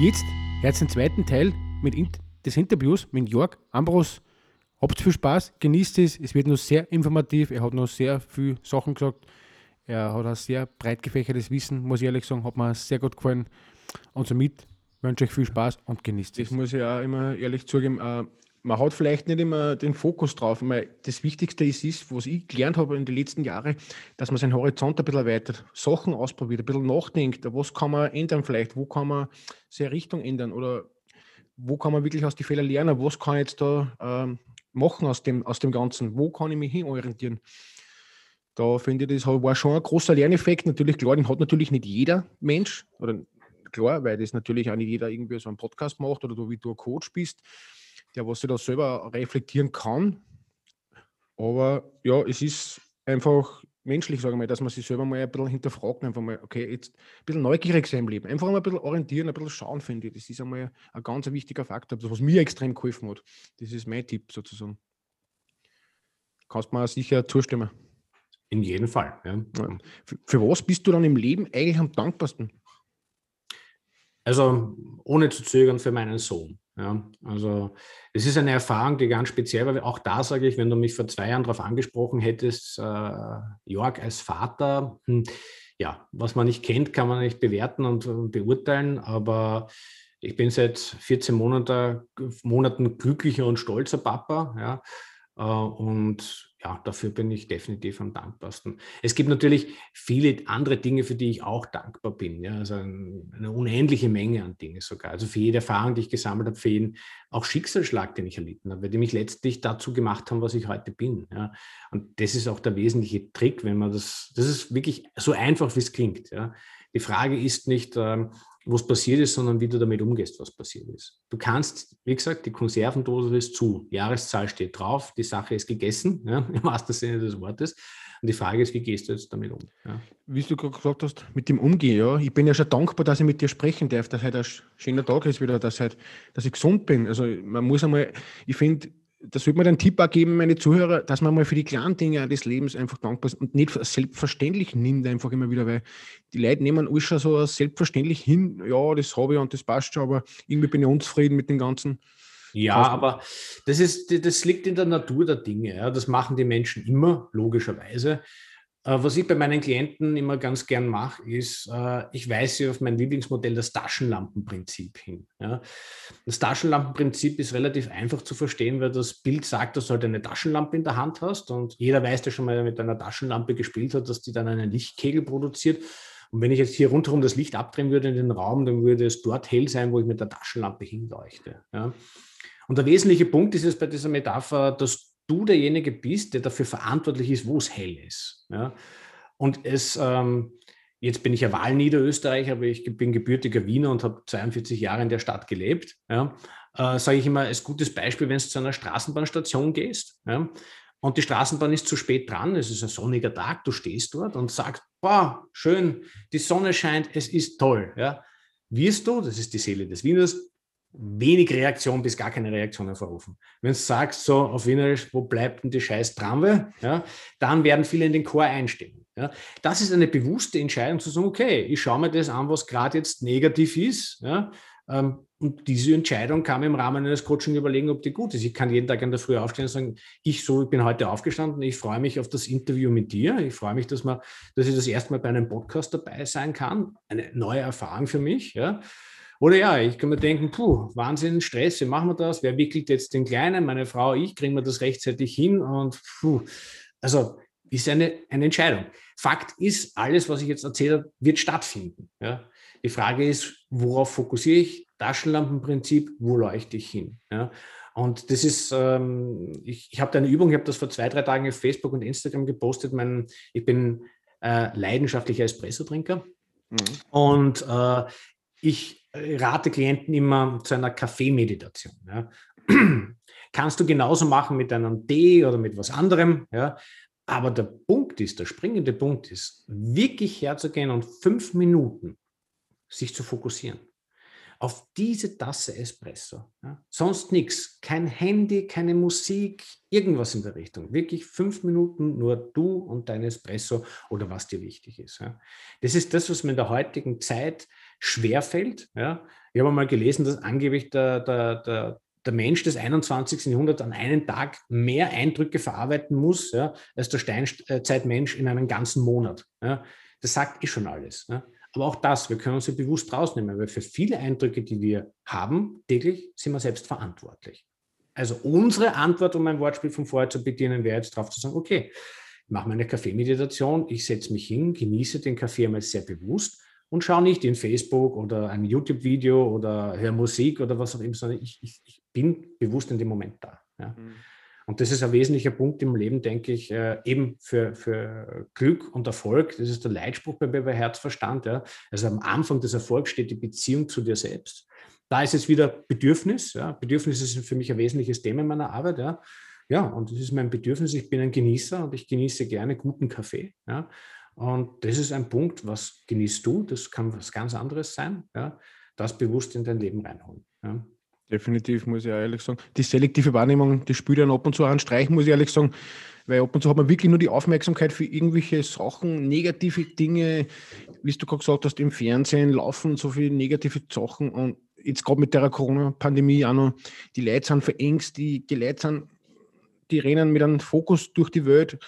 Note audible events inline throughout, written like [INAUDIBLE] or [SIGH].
Jetzt jetzt den zweiten Teil mit in des Interviews mit Jörg Ambros. Habt viel Spaß, genießt es. Es wird noch sehr informativ. Er hat noch sehr viele Sachen gesagt. Er hat ein sehr breit gefächertes Wissen, muss ich ehrlich sagen. Hat mir sehr gut gefallen. Und somit wünsche ich viel Spaß und genießt es. Das muss ich auch immer ehrlich zugeben. Man hat vielleicht nicht immer den Fokus drauf. Weil das Wichtigste ist, ist, was ich gelernt habe in den letzten Jahren, dass man seinen Horizont ein bisschen erweitert, Sachen ausprobiert, ein bisschen nachdenkt, was kann man ändern vielleicht, wo kann man seine Richtung ändern oder wo kann man wirklich aus den Fehlern lernen, was kann ich jetzt da ähm, machen aus dem, aus dem Ganzen, wo kann ich mich hinorientieren. Da finde ich, das war schon ein großer Lerneffekt. Natürlich, klar, den hat natürlich nicht jeder Mensch, oder klar, weil das natürlich auch nicht jeder irgendwie so einen Podcast macht oder du wie du ein Coach bist der was sich da selber reflektieren kann. Aber ja, es ist einfach menschlich, sage ich mal, dass man sich selber mal ein bisschen hinterfragt, einfach mal, okay, jetzt ein bisschen neugierig sein im Leben, einfach mal ein bisschen orientieren, ein bisschen schauen, finde ich. Das ist einmal ein ganz wichtiger Faktor, was mir extrem geholfen hat. Das ist mein Tipp sozusagen. Kannst du mir sicher zustimmen. In jedem Fall. Ja. Für, für was bist du dann im Leben eigentlich am dankbarsten? Also ohne zu zögern für meinen Sohn. Ja, also es ist eine Erfahrung, die ganz speziell war. Auch da sage ich, wenn du mich vor zwei Jahren darauf angesprochen hättest, äh, Jörg als Vater, hm, ja, was man nicht kennt, kann man nicht bewerten und, und beurteilen, aber ich bin seit 14 Monate, Monaten glücklicher und stolzer Papa. Ja, äh, und ja, dafür bin ich definitiv am dankbarsten. Es gibt natürlich viele andere Dinge, für die ich auch dankbar bin. Ja, also eine unendliche Menge an Dingen sogar. Also für jede Erfahrung, die ich gesammelt habe, für jeden auch Schicksalsschlag, den ich erlitten habe, die mich letztlich dazu gemacht haben, was ich heute bin. Ja. Und das ist auch der wesentliche Trick, wenn man das, das ist wirklich so einfach, wie es klingt. Ja. Die Frage ist nicht, ähm, was passiert ist, sondern wie du damit umgehst, was passiert ist. Du kannst, wie gesagt, die Konservendose ist zu, Jahreszahl steht drauf, die Sache ist gegessen, [LAUGHS] ja, im wahrsten Sinne des Wortes. Und die Frage ist, wie gehst du jetzt damit um? Ja. Wie du gerade gesagt hast, mit dem Umgehen, ja. Ich bin ja schon dankbar, dass ich mit dir sprechen darf, dass heute ein schöner Tag ist wieder, dass, heute, dass ich gesund bin. Also man muss einmal, ich finde, das würde mir den Tipp auch geben, meine Zuhörer, dass man mal für die kleinen Dinge des Lebens einfach dankbar ist und nicht selbstverständlich nimmt, einfach immer wieder, weil die Leute nehmen alles schon so selbstverständlich hin, ja, das habe ich und das passt schon, aber irgendwie bin ich unzufrieden mit dem Ganzen. Ja, aber das, ist, das liegt in der Natur der Dinge. Ja. Das machen die Menschen immer, logischerweise. Äh, was ich bei meinen Klienten immer ganz gern mache, ist, äh, ich weise auf mein Lieblingsmodell, das Taschenlampenprinzip hin. Das Taschenlampenprinzip ist relativ einfach zu verstehen, weil das Bild sagt, dass du halt eine Taschenlampe in der Hand hast und jeder weiß, der schon mal mit einer Taschenlampe gespielt hat, dass die dann einen Lichtkegel produziert. Und wenn ich jetzt hier rundherum das Licht abdrehen würde in den Raum, dann würde es dort hell sein, wo ich mit der Taschenlampe hinleuchte. Und der wesentliche Punkt ist es bei dieser Metapher, dass du derjenige bist, der dafür verantwortlich ist, wo es hell ist. Ja? Und es, ähm, jetzt bin ich ja Wahlniederösterreich, aber ich bin gebürtiger Wiener und habe 42 Jahre in der Stadt gelebt. Ja? Äh, Sage ich immer als gutes Beispiel, wenn du zu einer Straßenbahnstation gehst ja? und die Straßenbahn ist zu spät dran, es ist ein sonniger Tag, du stehst dort und sagst, boah, schön, die Sonne scheint, es ist toll. Ja? Wirst du, das ist die Seele des Wieners, wenig Reaktion bis gar keine Reaktion hervorrufen. Wenn du sagst, so auf Wienerisch, wo bleibt denn die scheiß Tramwe, ja, dann werden viele in den Chor einstimmen. Ja. Das ist eine bewusste Entscheidung zu sagen, okay, ich schaue mir das an, was gerade jetzt negativ ist. Ja, ähm, und diese Entscheidung kann man im Rahmen eines Coaching überlegen, ob die gut ist. Ich kann jeden Tag in der Früh aufstehen und sagen, ich so, ich bin heute aufgestanden, ich freue mich auf das Interview mit dir. Ich freue mich, dass, man, dass ich das erste Mal bei einem Podcast dabei sein kann. Eine neue Erfahrung für mich. Ja. Oder ja, ich kann mir denken, puh, Wahnsinn, Stress, wie machen wir das? Wer wickelt jetzt den Kleinen? Meine Frau, ich, kriegen wir das rechtzeitig hin? Und puh, also ist eine, eine Entscheidung. Fakt ist, alles, was ich jetzt erzählt habe, wird stattfinden. Ja? Die Frage ist, worauf fokussiere ich? Taschenlampenprinzip, wo leuchte ich hin? Ja? Und das ist, ähm, ich, ich habe da eine Übung, ich habe das vor zwei, drei Tagen auf Facebook und Instagram gepostet. Mein, ich bin äh, leidenschaftlicher Espresso-Trinker Mhm. Und äh, ich rate Klienten immer zu einer Kaffeemeditation. Ja. Kannst du genauso machen mit einem Tee oder mit was anderem. Ja. Aber der Punkt ist, der springende Punkt ist, wirklich herzugehen und fünf Minuten sich zu fokussieren auf diese Tasse Espresso. Ja? Sonst nichts. Kein Handy, keine Musik, irgendwas in der Richtung. Wirklich fünf Minuten nur du und dein Espresso oder was dir wichtig ist. Ja? Das ist das, was mir in der heutigen Zeit schwerfällt. Ja? Ich habe mal gelesen, dass angeblich der, der, der, der Mensch des 21. Jahrhunderts an einem Tag mehr Eindrücke verarbeiten muss, ja, als der Steinzeitmensch in einem ganzen Monat. Ja. Das sagt eh schon alles. Ja. Aber auch das, wir können uns ja bewusst rausnehmen, weil für viele Eindrücke, die wir haben täglich, sind wir selbst verantwortlich. Also unsere Antwort, um ein Wortspiel von vorher zu bedienen, wäre jetzt darauf zu sagen, okay, ich mache meine Kaffeemeditation, ich setze mich hin, genieße den Kaffee einmal sehr bewusst und schaue nicht in Facebook oder ein YouTube-Video oder höre Musik oder was auch immer, sondern ich, ich, ich bin bewusst in dem Moment da. Ja. Mhm. Und das ist ein wesentlicher Punkt im Leben, denke ich, äh, eben für, für Glück und Erfolg. Das ist der Leitspruch bei, bei Herzverstand. Ja. Also am Anfang des Erfolgs steht die Beziehung zu dir selbst. Da ist es wieder Bedürfnis. Ja. Bedürfnis ist für mich ein wesentliches Thema in meiner Arbeit. Ja. ja, und das ist mein Bedürfnis. Ich bin ein Genießer und ich genieße gerne guten Kaffee. Ja. Und das ist ein Punkt, was genießt du? Das kann was ganz anderes sein. Ja. Das bewusst in dein Leben reinholen. Ja. Definitiv, muss ich ehrlich sagen. Die selektive Wahrnehmung, die spielt dann ab und zu einen Streich, muss ich ehrlich sagen. Weil ab und zu hat man wirklich nur die Aufmerksamkeit für irgendwelche Sachen, negative Dinge, wie du gerade gesagt hast, im Fernsehen laufen so viele negative Sachen. Und jetzt gerade mit der Corona-Pandemie auch noch, die Leute sind verängst, die, die Leute sind, die rennen mit einem Fokus durch die Welt,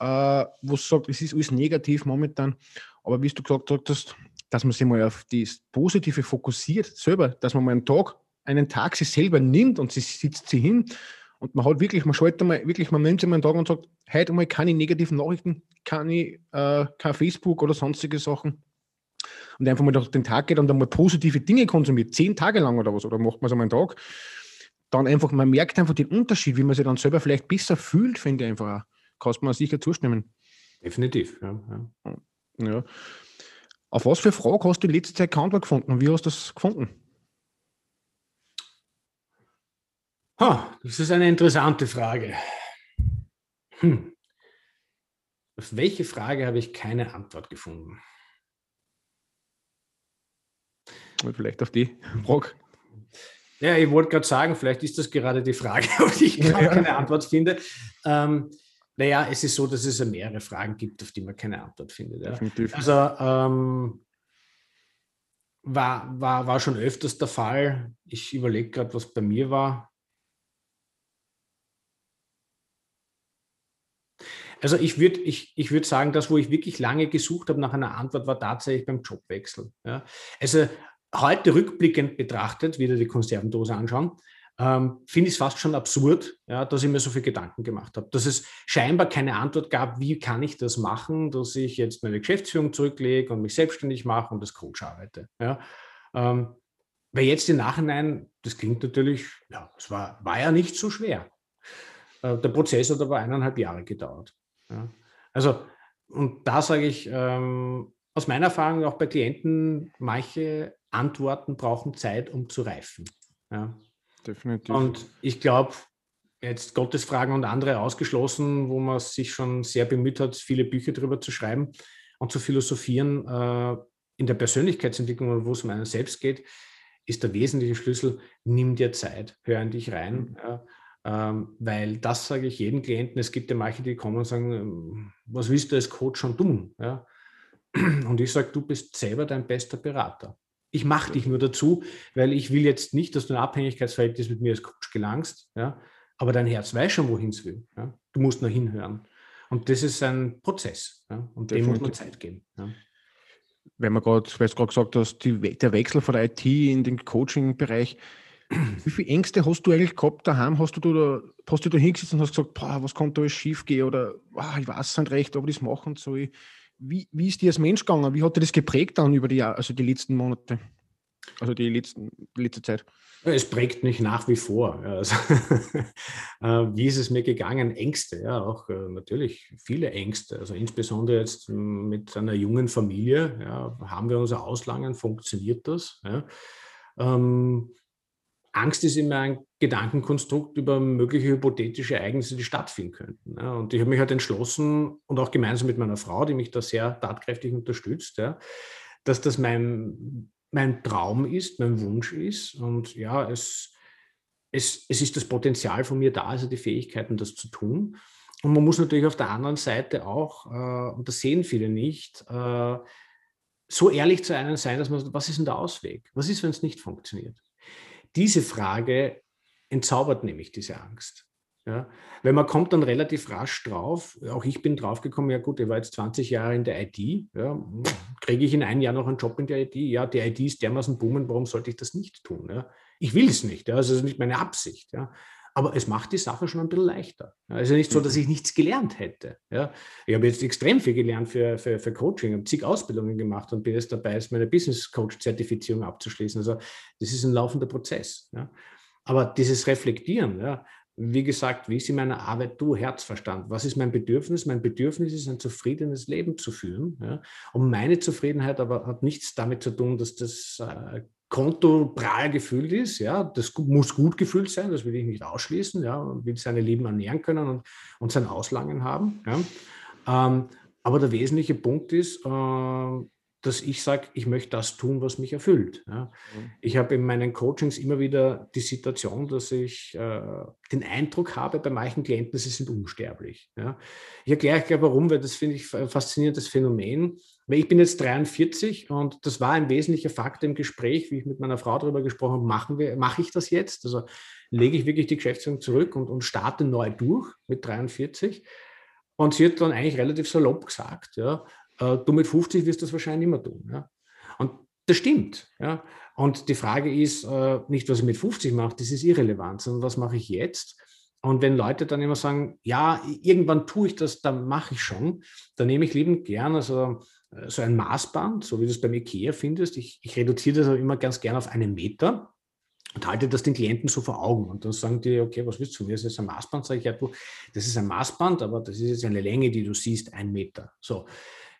äh, wo es sagt, es ist alles negativ momentan. Aber wie du gesagt hast, dass man sich mal auf das Positive fokussiert, selber, dass man mal einen Tag einen Tag sich selber nimmt und sie sitzt sie hin und man hat wirklich, man schaltet mal, wirklich, man nimmt sich mal einen Tag und sagt, heute mal keine negativen Nachrichten, keine, äh, kein Facebook oder sonstige Sachen. Und einfach mal durch den Tag geht und dann mal positive Dinge konsumiert, zehn Tage lang oder was, oder macht man es einmal einen Tag, dann einfach, man merkt einfach den Unterschied, wie man sich dann selber vielleicht besser fühlt, finde ich einfach auch. Kannst man sicher zustimmen. Definitiv, ja, ja. ja. Auf was für Frage hast du in letzter Zeit keine gefunden und wie hast du das gefunden? Ha, das ist eine interessante Frage. Hm. Auf welche Frage habe ich keine Antwort gefunden? Vielleicht auf die Frage. Ja, ich wollte gerade sagen, vielleicht ist das gerade die Frage, [LAUGHS] auf die ich ja, keine Antwort finde. Ähm, naja, es ist so, dass es ja mehrere Fragen gibt, auf die man keine Antwort findet. Ja. Definitiv. Also ähm, war, war, war schon öfters der Fall. Ich überlege gerade, was bei mir war. Also ich würde ich, ich würd sagen, das, wo ich wirklich lange gesucht habe nach einer Antwort, war tatsächlich beim Jobwechsel. Ja. Also heute rückblickend betrachtet, wieder die Konservendose anschauen, ähm, finde ich es fast schon absurd, ja, dass ich mir so viele Gedanken gemacht habe. Dass es scheinbar keine Antwort gab, wie kann ich das machen, dass ich jetzt meine Geschäftsführung zurücklege und mich selbstständig mache und als Coach arbeite. Ja. Ähm, weil jetzt im Nachhinein, das klingt natürlich, ja, es war, war ja nicht so schwer. Äh, der Prozess hat aber eineinhalb Jahre gedauert. Ja. Also, und da sage ich, ähm, aus meiner Erfahrung auch bei Klienten, manche Antworten brauchen Zeit, um zu reifen. Ja. Definitiv. Und ich glaube, jetzt Gottesfragen und andere ausgeschlossen, wo man sich schon sehr bemüht hat, viele Bücher darüber zu schreiben und zu philosophieren äh, in der Persönlichkeitsentwicklung, wo es um einen selbst geht, ist der wesentliche Schlüssel, nimm dir Zeit, hör in dich rein. Mhm. Ja. Ähm, weil das sage ich jedem Klienten. Es gibt ja manche, die kommen und sagen, ähm, was willst du als Coach schon tun? Ja? [CLEARS THROAT] Und ich sage, du bist selber dein bester Berater. Ich mache dich nur dazu, weil ich will jetzt nicht, dass du ein Abhängigkeitsverhältnis mit mir als Coach gelangst, ja? aber dein Herz weiß schon, wohin es will. Ja? Du musst nur hinhören. Und das ist ein Prozess. Ja? Und dem muss man Zeit geben. Ja? Wenn man gerade, weil du gerade gesagt hast, die, der Wechsel von der IT in den Coaching-Bereich, wie viele Ängste hast du eigentlich gehabt daheim? Hast du da, hast du da hingesetzt und hast gesagt, was kann da alles schief gehen? Oder boah, ich weiß nicht recht, ob ich das machen soll. Wie, wie ist dir als Mensch gegangen? Wie hat dir das geprägt dann über die, also die letzten Monate? Also die, letzten, die letzte Zeit. Es prägt mich nach wie vor. Also, [LAUGHS] äh, wie ist es mir gegangen? Ängste, ja, auch äh, natürlich viele Ängste. Also insbesondere jetzt mit einer jungen Familie, ja, haben wir unser Auslangen, funktioniert das? Ja? Ähm, Angst ist immer ein Gedankenkonstrukt über mögliche hypothetische Ereignisse, die stattfinden könnten. Ja. Und ich habe mich halt entschlossen und auch gemeinsam mit meiner Frau, die mich da sehr tatkräftig unterstützt, ja, dass das mein, mein Traum ist, mein Wunsch ist. Und ja, es, es, es ist das Potenzial von mir da, also die Fähigkeiten, das zu tun. Und man muss natürlich auf der anderen Seite auch, äh, und das sehen viele nicht, äh, so ehrlich zu einem sein, dass man, was ist denn der Ausweg? Was ist, wenn es nicht funktioniert? Diese Frage entzaubert nämlich diese Angst. Ja, weil man kommt dann relativ rasch drauf, auch ich bin draufgekommen, ja gut, ich war jetzt 20 Jahre in der IT, ja, kriege ich in einem Jahr noch einen Job in der IT? Ja, die IT ist dermaßen boomen, warum sollte ich das nicht tun? Ja? Ich will es nicht, ja, das ist nicht meine Absicht. Ja? Aber es macht die Sache schon ein bisschen leichter. Es ist ja nicht so, dass ich nichts gelernt hätte. Ja? Ich habe jetzt extrem viel gelernt für, für, für Coaching, habe zig Ausbildungen gemacht und bin jetzt dabei, meine Business Coach-Zertifizierung abzuschließen. Also das ist ein laufender Prozess. Ja? Aber dieses Reflektieren, ja, wie gesagt, wie ist in meiner Arbeit du, Herzverstand? Was ist mein Bedürfnis? Mein Bedürfnis ist, ein zufriedenes Leben zu führen. Ja? Und meine Zufriedenheit aber hat nichts damit zu tun, dass das äh, Konto prall gefüllt ist. Ja? Das muss gut gefüllt sein, das will ich nicht ausschließen. Ja? Man will seine Lieben ernähren können und, und sein Auslangen haben. Ja? Ähm, aber der wesentliche Punkt ist, äh, dass ich sage, ich möchte das tun, was mich erfüllt. Ja. Mhm. Ich habe in meinen Coachings immer wieder die Situation, dass ich äh, den Eindruck habe bei manchen Klienten, sie sind unsterblich. Ja. Ich erkläre gleich warum, weil das finde ich ein faszinierendes Phänomen. Ich bin jetzt 43 und das war ein wesentlicher Faktor im Gespräch, wie ich mit meiner Frau darüber gesprochen habe, machen wir, mache ich das jetzt? Also lege ich wirklich die Geschäftsführung zurück und, und starte neu durch mit 43. Und sie hat dann eigentlich relativ salopp gesagt, ja, äh, du mit 50 wirst das wahrscheinlich immer tun. Ja? Und das stimmt. Ja? Und die Frage ist äh, nicht, was ich mit 50 mache, das ist irrelevant, sondern was mache ich jetzt? Und wenn Leute dann immer sagen, ja, irgendwann tue ich das, dann mache ich schon, dann nehme ich liebend gern also, so ein Maßband, so wie du es beim IKEA findest. Ich, ich reduziere das aber immer ganz gern auf einen Meter und halte das den Klienten so vor Augen. Und dann sagen die, okay, was willst du von mir? Das ist ein Maßband. Sage ich, ja, du, das ist ein Maßband, aber das ist jetzt eine Länge, die du siehst, ein Meter. So.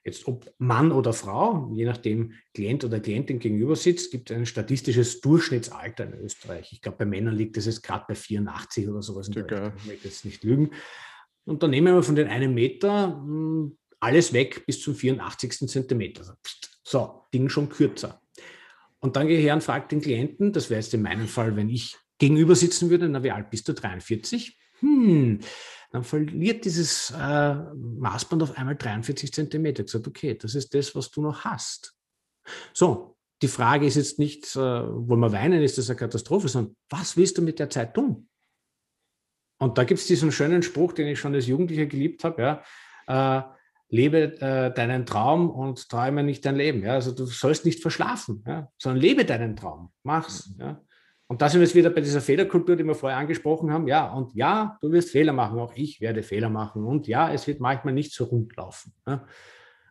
Jetzt ob Mann oder Frau, je nachdem Klient oder Klientin gegenüber sitzt, gibt es ein statistisches Durchschnittsalter in Österreich. Ich glaube, bei Männern liegt es jetzt gerade bei 84 oder sowas. Ich möchte jetzt nicht lügen. Und dann nehmen wir von den einen Meter hm, alles weg bis zum 84. Zentimeter. So, Ding schon kürzer. Und dann gehe ich her und frage den Klienten, das wäre jetzt in meinem Fall, wenn ich gegenüber sitzen würde, na, wie alt bist du? 43? Hm, dann verliert dieses äh, Maßband auf einmal 43 Zentimeter. Ich gesagt, okay, das ist das, was du noch hast. So, die Frage ist jetzt nicht, äh, wollen wir weinen, ist das eine Katastrophe, sondern was willst du mit der Zeit tun? Und da gibt es diesen schönen Spruch, den ich schon als Jugendlicher geliebt habe, ja, äh, lebe äh, deinen Traum und träume nicht dein Leben. Ja? Also du sollst nicht verschlafen, ja? sondern lebe deinen Traum, mach's. Mhm. Ja? Und da sind wir jetzt wieder bei dieser Fehlerkultur, die wir vorher angesprochen haben. Ja, und ja, du wirst Fehler machen, auch ich werde Fehler machen. Und ja, es wird manchmal nicht so rund laufen. Ja.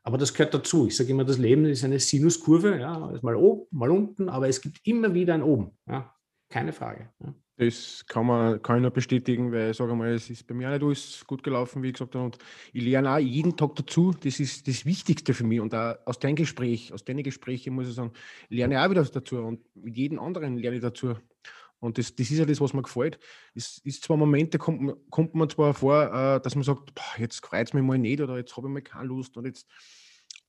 Aber das gehört dazu. Ich sage immer, das Leben ist eine Sinuskurve, ja, ist mal oben, mal unten, aber es gibt immer wieder ein Oben. Ja. Keine Frage. Ja. Das kann, man, ich nur bestätigen, weil ich sage mal, es ist bei mir auch nicht alles gut gelaufen, wie gesagt. Und ich lerne auch jeden Tag dazu. Das ist das Wichtigste für mich. Und auch aus deinem Gespräch, aus deinen Gesprächen muss ich sagen, lerne ich auch wieder dazu. Und mit jedem anderen lerne ich dazu. Und das, das ist ja das, was mir gefällt. Es ist zwar Momente, kommt, kommt man zwar vor, äh, dass man sagt, boah, jetzt freut es mich mal nicht oder jetzt habe ich mal keine Lust. Und jetzt,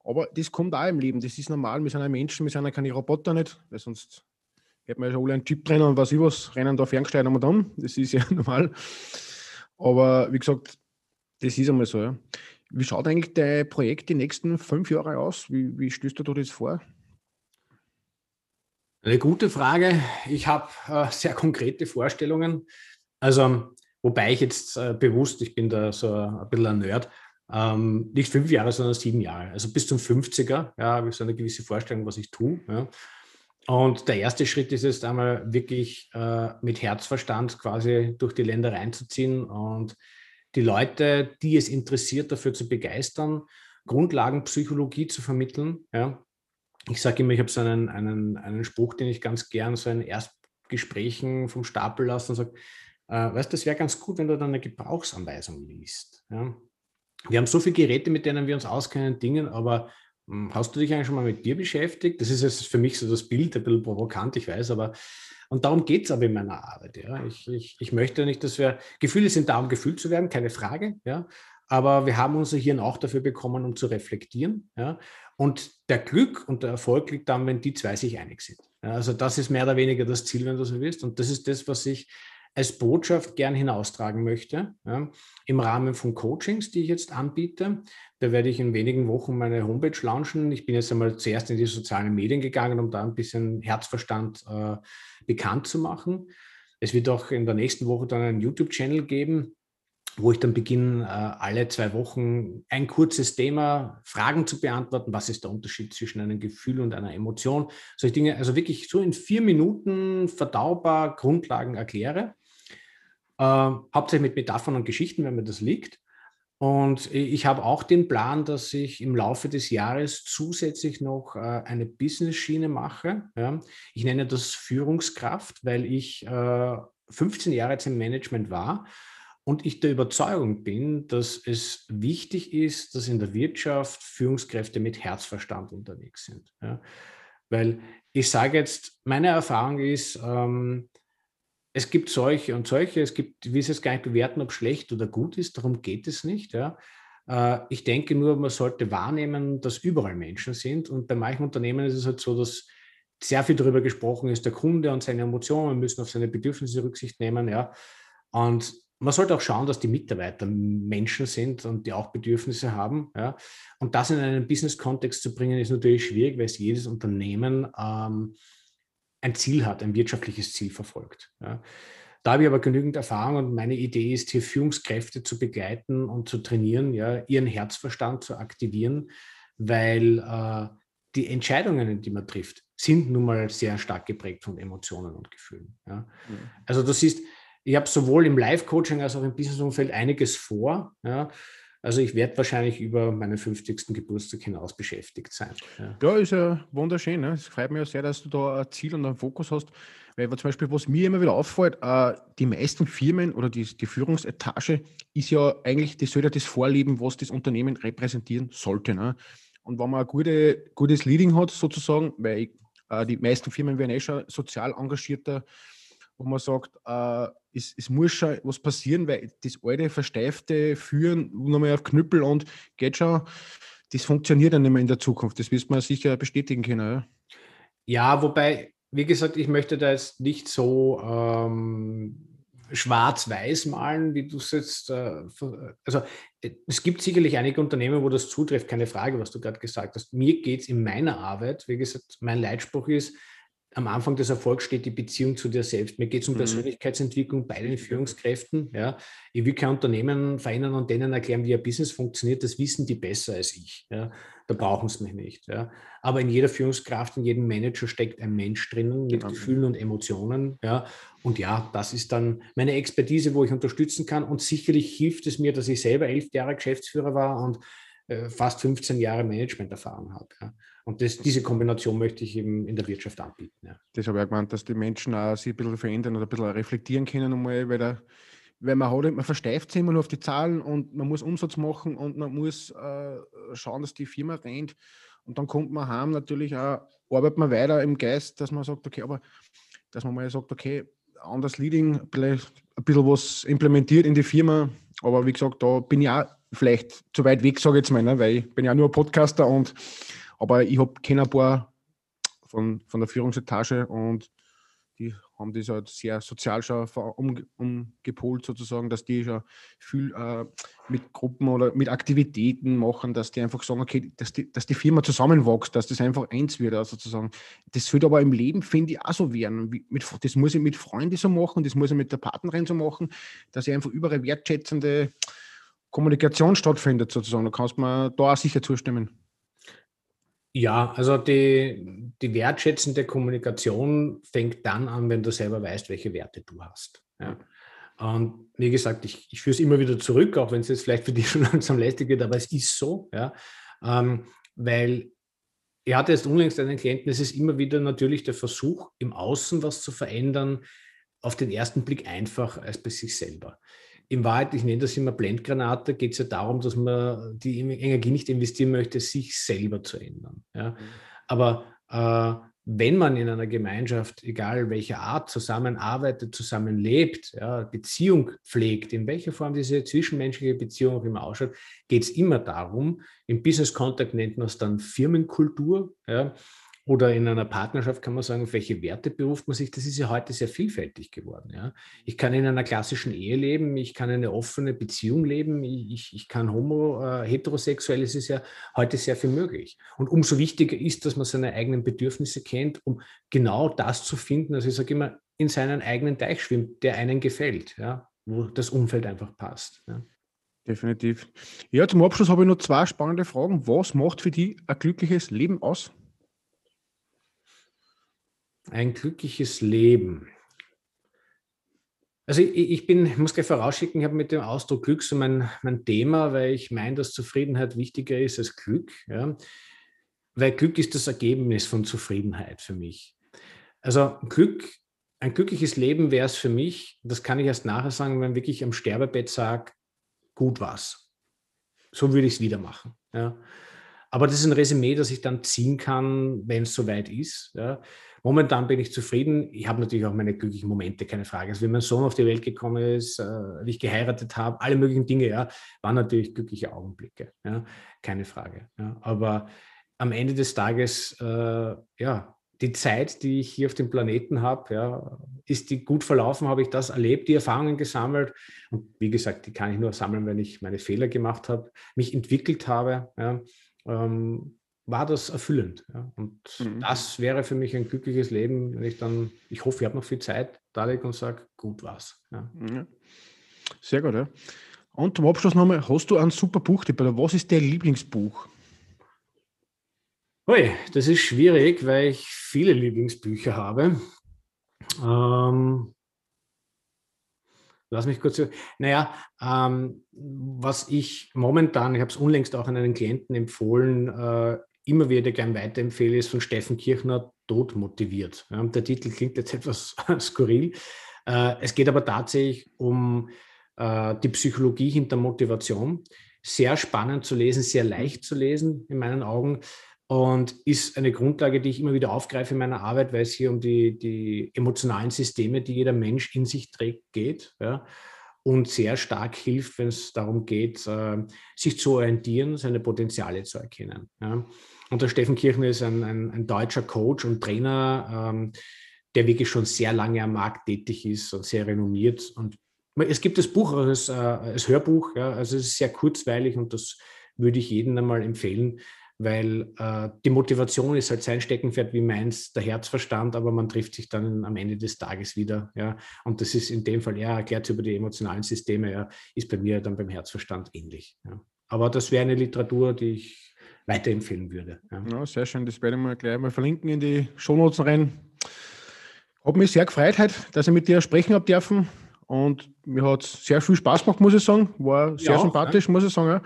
aber das kommt auch im Leben. Das ist normal. Wir sind ja Menschen, wir sind ja keine Roboter nicht, weil sonst hätten wir ja schon alle einen Chip drin und was ich was, rennen da ferngesteuert und dann. Das ist ja [LAUGHS] normal. Aber wie gesagt, das ist einmal so. Ja. Wie schaut eigentlich dein Projekt die nächsten fünf Jahre aus? Wie, wie stößt du das vor? Eine gute Frage. Ich habe äh, sehr konkrete Vorstellungen. Also, wobei ich jetzt äh, bewusst, ich bin da so ein bisschen ein Nerd, ähm, nicht fünf Jahre, sondern sieben Jahre. Also bis zum 50er ja, habe ich so eine gewisse Vorstellung, was ich tue. Ja. Und der erste Schritt ist jetzt einmal wirklich äh, mit Herzverstand quasi durch die Länder reinzuziehen und die Leute, die es interessiert, dafür zu begeistern, Grundlagenpsychologie zu vermitteln. Ja ich sage immer, ich habe so einen, einen, einen Spruch, den ich ganz gern so in Erstgesprächen vom Stapel lasse und sage, äh, weißt du, das wäre ganz gut, wenn du dann eine Gebrauchsanweisung liest. Ja? Wir haben so viele Geräte, mit denen wir uns auskennen, Dingen, aber hast du dich eigentlich schon mal mit dir beschäftigt? Das ist jetzt für mich so das Bild, ein bisschen provokant, ich weiß, aber und darum geht es aber in meiner Arbeit. Ja. Ich, ich, ich möchte nicht, dass wir, Gefühle sind da, um gefühlt zu werden, keine Frage. Ja. Aber wir haben unser Hirn auch dafür bekommen, um zu reflektieren. Ja. Und der Glück und der Erfolg liegt dann, wenn die zwei sich einig sind. Ja, also das ist mehr oder weniger das Ziel, wenn du so willst. Und das ist das, was ich als Botschaft gern hinaustragen möchte, ja, im Rahmen von Coachings, die ich jetzt anbiete. Da werde ich in wenigen Wochen meine Homepage launchen. Ich bin jetzt einmal zuerst in die sozialen Medien gegangen, um da ein bisschen Herzverstand äh, bekannt zu machen. Es wird auch in der nächsten Woche dann einen YouTube-Channel geben, wo ich dann beginne, äh, alle zwei Wochen ein kurzes Thema, Fragen zu beantworten. Was ist der Unterschied zwischen einem Gefühl und einer Emotion? Solche Dinge, also wirklich so in vier Minuten verdaubar Grundlagen erkläre. Äh, hauptsächlich mit Metaphern und Geschichten, wenn mir das liegt. Und ich habe auch den Plan, dass ich im Laufe des Jahres zusätzlich noch äh, eine Business-Schiene mache. Ich nenne das Führungskraft, weil ich äh, 15 Jahre jetzt im Management war und ich der Überzeugung bin, dass es wichtig ist, dass in der Wirtschaft Führungskräfte mit Herzverstand unterwegs sind. Weil ich sage jetzt, meine Erfahrung ist, ähm, es gibt solche und solche, es gibt, ich will es gar nicht bewerten, ob schlecht oder gut ist, darum geht es nicht. Ja. Äh, ich denke nur, man sollte wahrnehmen, dass überall Menschen sind und bei manchen Unternehmen ist es halt so, dass sehr viel darüber gesprochen ist, der Kunde und seine Emotionen müssen auf seine Bedürfnisse Rücksicht nehmen. Ja. Und man sollte auch schauen, dass die Mitarbeiter Menschen sind und die auch Bedürfnisse haben. Ja. Und das in einen Business-Kontext zu bringen, ist natürlich schwierig, weil es jedes Unternehmen ähm, ein Ziel hat, ein wirtschaftliches Ziel verfolgt. Ja. Da habe ich aber genügend Erfahrung und meine Idee ist, hier Führungskräfte zu begleiten und zu trainieren, ja, ihren Herzverstand zu aktivieren, weil äh, die Entscheidungen, die man trifft, sind nun mal sehr stark geprägt von Emotionen und Gefühlen. Ja. Mhm. Also du siehst, ich habe sowohl im Live-Coaching als auch im Business-Umfeld einiges vor. Ja. Also ich werde wahrscheinlich über meinen 50. Geburtstag hinaus beschäftigt sein. Ja, ja ist ja wunderschön. Ne? Es freut mich ja sehr, dass du da ein Ziel und einen Fokus hast. Weil zum Beispiel, was mir immer wieder auffällt, äh, die meisten Firmen oder die, die Führungsetage ist ja eigentlich, das soll ja das vorleben, was das Unternehmen repräsentieren sollte. Ne? Und wenn man ein gute, gutes Leading hat, sozusagen, weil äh, die meisten Firmen werden eh schon sozial engagierter, wo man sagt, äh, es, es, muss schon was passieren, weil das alte, versteifte Führen nochmal auf Knüppel und geht schon, das funktioniert dann nicht mehr in der Zukunft. Das wirst man sicher bestätigen können. Ja, ja wobei, wie gesagt, ich möchte da jetzt nicht so ähm, schwarz-weiß malen, wie du es jetzt. Äh, also, es gibt sicherlich einige Unternehmen, wo das zutrifft, keine Frage, was du gerade gesagt hast. Mir geht es in meiner Arbeit, wie gesagt, mein Leitspruch ist, am Anfang des Erfolgs steht die Beziehung zu dir selbst. Mir geht es um mhm. Persönlichkeitsentwicklung bei den Führungskräften. Ja. Ich will kein Unternehmen verändern und denen erklären, wie ein Business funktioniert. Das wissen die besser als ich. Ja. Da brauchen sie mich nicht. Ja. Aber in jeder Führungskraft, in jedem Manager steckt ein Mensch drinnen mit okay. Gefühlen und Emotionen. Ja. Und ja, das ist dann meine Expertise, wo ich unterstützen kann. Und sicherlich hilft es mir, dass ich selber elf Jahre Geschäftsführer war und fast 15 Jahre Management-Erfahrung habe. Ja. Und das, diese Kombination möchte ich eben in der Wirtschaft anbieten. Ja. Das habe ich auch gemeint, dass die Menschen auch sich ein bisschen verändern oder ein bisschen reflektieren können, einmal, weil, der, weil man, hat, man versteift sich immer nur auf die Zahlen und man muss Umsatz machen und man muss äh, schauen, dass die Firma rennt. Und dann kommt man heim natürlich auch, arbeitet man weiter im Geist, dass man sagt, okay, aber dass man mal sagt, okay, anders Leading, ein bisschen was implementiert in die Firma. Aber wie gesagt, da bin ich auch vielleicht zu weit weg, sage ich jetzt mal, ne? weil ich bin ja nur Podcaster und aber ich habe kenne ein paar von, von der Führungsetage und die haben das halt sehr sozial schon um, umgepolt sozusagen, dass die schon viel äh, mit Gruppen oder mit Aktivitäten machen, dass die einfach sagen, okay, dass die, dass die Firma zusammenwächst, dass das einfach eins wird, also sozusagen. Das sollte aber im Leben, finde ich, auch so werden. Mit, das muss ich mit Freunden so machen, das muss ich mit der Partnerin so machen, dass ich einfach überall wertschätzende Kommunikation stattfindet, sozusagen. Da kannst du mir da auch sicher zustimmen. Ja, also die, die wertschätzende Kommunikation fängt dann an, wenn du selber weißt, welche Werte du hast. Ja. Und wie gesagt, ich, ich führe es immer wieder zurück, auch wenn es jetzt vielleicht für dich [LAUGHS] schon langsam lästig wird, aber es ist so, ja, ähm, weil ich hatte jetzt unlängst einen Klienten, es ist immer wieder natürlich der Versuch, im Außen was zu verändern, auf den ersten Blick einfach als bei sich selber. In Wahrheit, ich nenne das immer Blendgranate, geht es ja darum, dass man die Energie nicht investieren möchte, sich selber zu ändern. Ja? Mhm. Aber äh, wenn man in einer Gemeinschaft, egal welcher Art, zusammenarbeitet, zusammenlebt, ja, Beziehung pflegt, in welcher Form diese zwischenmenschliche Beziehung auch immer ausschaut, geht es immer darum, im Business Contact nennt man es dann Firmenkultur, ja, oder in einer Partnerschaft kann man sagen, auf welche Werte beruft man sich. Das ist ja heute sehr vielfältig geworden. Ja. Ich kann in einer klassischen Ehe leben, ich kann eine offene Beziehung leben, ich, ich kann homo, äh, heterosexuell, es ist ja heute sehr viel möglich. Und umso wichtiger ist, dass man seine eigenen Bedürfnisse kennt, um genau das zu finden, also ich sage immer, in seinen eigenen Teich schwimmt, der einen gefällt, ja, wo das Umfeld einfach passt. Ja. Definitiv. Ja, zum Abschluss habe ich noch zwei spannende Fragen. Was macht für dich ein glückliches Leben aus? Ein glückliches Leben. Also ich, ich bin, ich muss gleich vorausschicken, ich habe mit dem Ausdruck Glück so mein, mein Thema, weil ich meine, dass Zufriedenheit wichtiger ist als Glück. Ja? Weil Glück ist das Ergebnis von Zufriedenheit für mich. Also Glück, ein glückliches Leben wäre es für mich, das kann ich erst nachher sagen, wenn ich wirklich am Sterbebett sage, gut war's. So würde ich es wieder machen. Ja? Aber das ist ein Resümee, das ich dann ziehen kann, wenn es soweit ist. Ja? Momentan bin ich zufrieden. Ich habe natürlich auch meine glücklichen Momente, keine Frage. Also, wie mein Sohn auf die Welt gekommen ist, äh, wie ich geheiratet habe, alle möglichen Dinge, ja, waren natürlich glückliche Augenblicke, ja, keine Frage. Ja. Aber am Ende des Tages, äh, ja, die Zeit, die ich hier auf dem Planeten habe, ja, ist die gut verlaufen, habe ich das erlebt, die Erfahrungen gesammelt. Und wie gesagt, die kann ich nur sammeln, wenn ich meine Fehler gemacht habe, mich entwickelt habe. Ja. Ähm, war das erfüllend. Ja. Und mhm. das wäre für mich ein glückliches Leben, wenn ich dann, ich hoffe, ich habe noch viel Zeit, da lege und sage, gut war's. Ja. ja. Sehr gut, ja. Und zum Abschluss nochmal, hast du einen super Buchtipp oder was ist dein Lieblingsbuch? Ui, das ist schwierig, weil ich viele Lieblingsbücher habe. Ähm, lass mich kurz. Naja, ähm, was ich momentan, ich habe es unlängst auch an einen Klienten empfohlen, äh, immer wieder gern weiterempfehle, ist von Steffen Kirchner, Tod motiviert. Ja, der Titel klingt jetzt [LAUGHS] etwas skurril. Äh, es geht aber tatsächlich um äh, die Psychologie hinter Motivation. Sehr spannend zu lesen, sehr leicht zu lesen in meinen Augen und ist eine Grundlage, die ich immer wieder aufgreife in meiner Arbeit, weil es hier um die, die emotionalen Systeme, die jeder Mensch in sich trägt, geht. Ja und sehr stark hilft, wenn es darum geht, äh, sich zu orientieren, seine Potenziale zu erkennen. Ja. Und der Steffen Kirchner ist ein, ein, ein deutscher Coach und Trainer, ähm, der wirklich schon sehr lange am Markt tätig ist und sehr renommiert. Und es gibt das Buch als, äh, als Hörbuch, ja, also es ist sehr kurzweilig und das würde ich jedem einmal empfehlen, weil äh, die Motivation ist halt sein Steckenpferd wie meins, der Herzverstand, aber man trifft sich dann am Ende des Tages wieder. Ja. Und das ist in dem Fall, ja, erklärt über die emotionalen Systeme, ja, ist bei mir dann beim Herzverstand ähnlich. Ja. Aber das wäre eine Literatur, die ich weiterempfehlen würde. Ja. ja. sehr schön, das werde ich mal gleich mal verlinken in die Shownotes rein. Hat mich sehr gefreut heute, dass ich mit dir sprechen habe dürfen. Und mir hat es sehr viel Spaß gemacht, muss ich sagen. War sehr ja, sympathisch, muss ich sagen.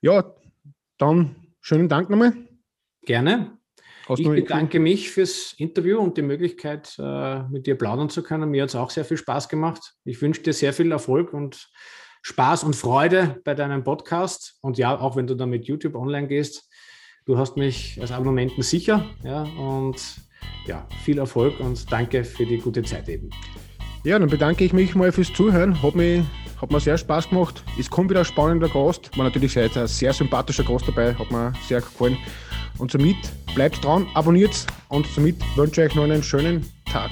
Ja, dann Schönen Dank nochmal. Gerne. Hast ich bedanke mich fürs Interview und die Möglichkeit, äh, mit dir plaudern zu können. Mir hat es auch sehr viel Spaß gemacht. Ich wünsche dir sehr viel Erfolg und Spaß und Freude bei deinem Podcast. Und ja, auch wenn du dann mit YouTube online gehst, du hast mich als Abonnenten sicher. Ja, und ja, viel Erfolg und danke für die gute Zeit eben. Ja, dann bedanke ich mich mal fürs Zuhören. Hat mich hat mir sehr Spaß gemacht. Es kommt wieder ein spannender Gast. War natürlich seid ein sehr sympathischer Gast dabei. Hat mir sehr gefallen. Und somit bleibt dran, abonniert und somit wünsche ich euch noch einen schönen Tag.